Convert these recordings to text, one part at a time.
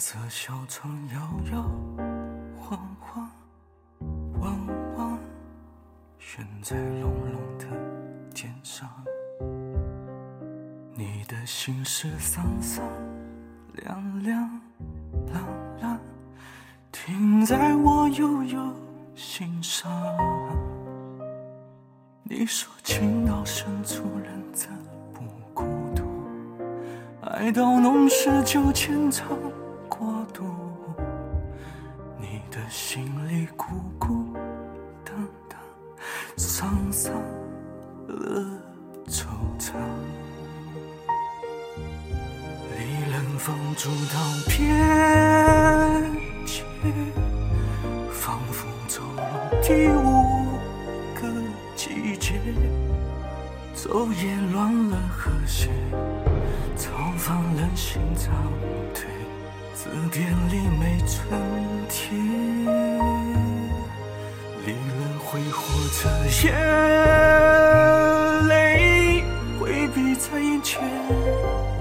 色小船摇摇晃晃，弯弯悬在隆隆的天上。你的心事三三两两蓝蓝，停在我悠悠心上。你说情到深处人怎不孤独？爱到浓时就牵肠。过度，你的心里孤孤单单，沧桑了惆怅。离人放逐到边界，仿佛走入第五个季节，昼夜乱了和谐，造访了心脏腿。字典里没春天，离人挥霍着眼泪，回避在眼前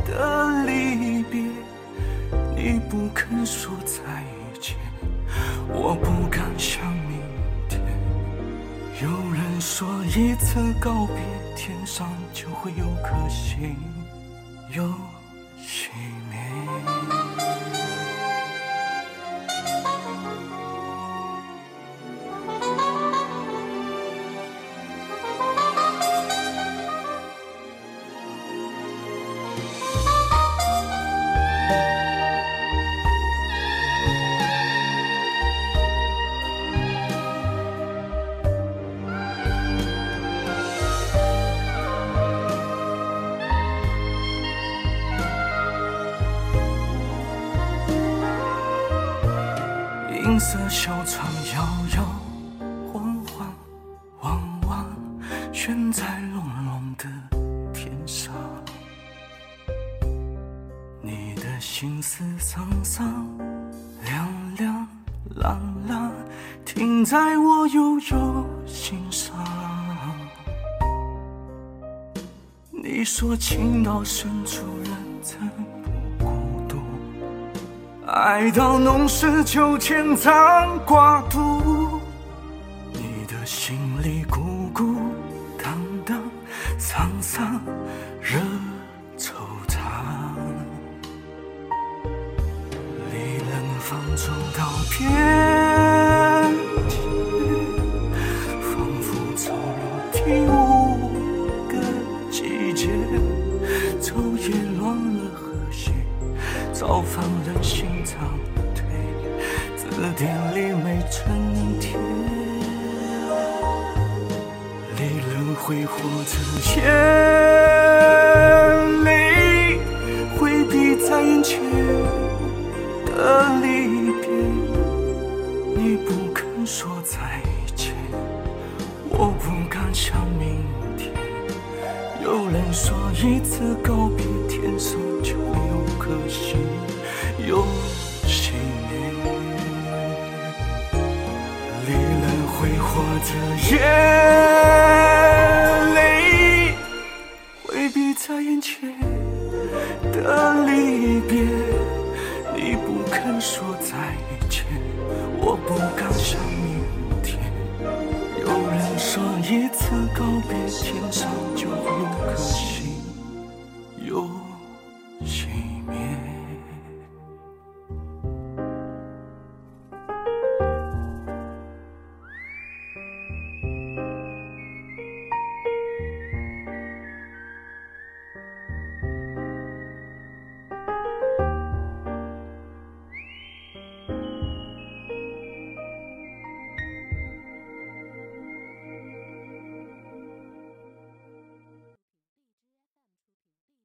的离别。你不肯说再见，我不敢想明天。有人说一次告别，天上就会有颗星又熄灭。银色小窗摇摇晃晃，弯弯悬在隆隆的天上。你的心思桑桑，凉凉蓝蓝，停在我悠悠心上。你说情到深处爱到浓时就牵肠挂肚，你的心里孤孤单单，沧桑惹惆怅。离人放纵到别造访了心。字典里没春天，离人挥霍着眼泪，回避在眼前的离别。你不肯说再见，我不敢想明天。有人说一次告别，天上就会有颗星又熄灭。挥霍着眼泪，回避在眼前的离别。你不肯说再见，我不敢想明天。有人说一次告别，天上就有颗星。